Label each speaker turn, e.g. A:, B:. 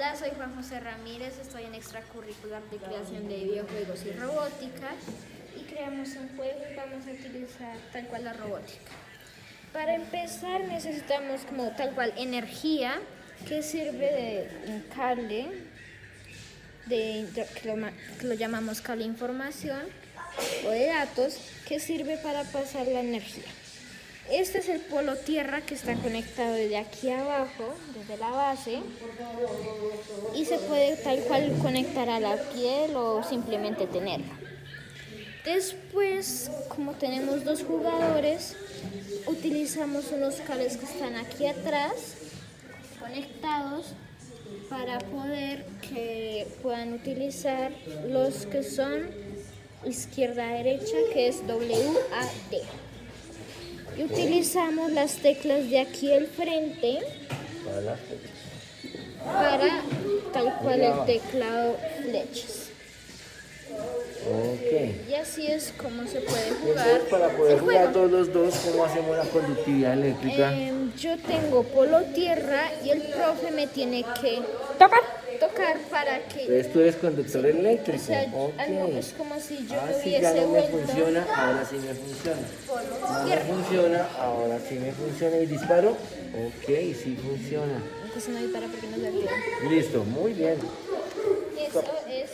A: Hola, soy Juan José Ramírez, estoy en extracurricular de creación de videojuegos y robótica y creamos un juego y vamos a utilizar tal cual la robótica. Para empezar necesitamos como tal cual energía que sirve de un cable de, que, lo, que lo llamamos cable información o de datos que sirve para pasar la energía. Este es el polo tierra que está conectado desde aquí abajo, desde la base, y se puede tal cual conectar a la piel o simplemente tenerla. Después, como tenemos dos jugadores, utilizamos unos cables que están aquí atrás, conectados, para poder que puedan utilizar los que son izquierda-derecha, que es WAD y utilizamos las teclas de aquí al frente para tal cual el teclado flechas.
B: Ok.
A: Y así es como se puede jugar.
B: para poder
A: el
B: jugar
A: juego.
B: todos los dos, ¿cómo hacemos la conductividad eléctrica?
A: Em, yo tengo polo tierra y el profe me tiene que tocar, tocar para que.
B: Entonces tú eres conductor eléctrico.
A: O sea,
B: ok.
A: algo es como si yo
B: ah,
A: me
B: sí, ya no me funciona, ahora sí me funciona.
A: polo
B: No me
A: tierra.
B: funciona, ahora sí me funciona. ¿Y disparo? Ok, sí funciona.
A: Entonces no dispara porque no.
B: Listo, muy bien.
A: Eso es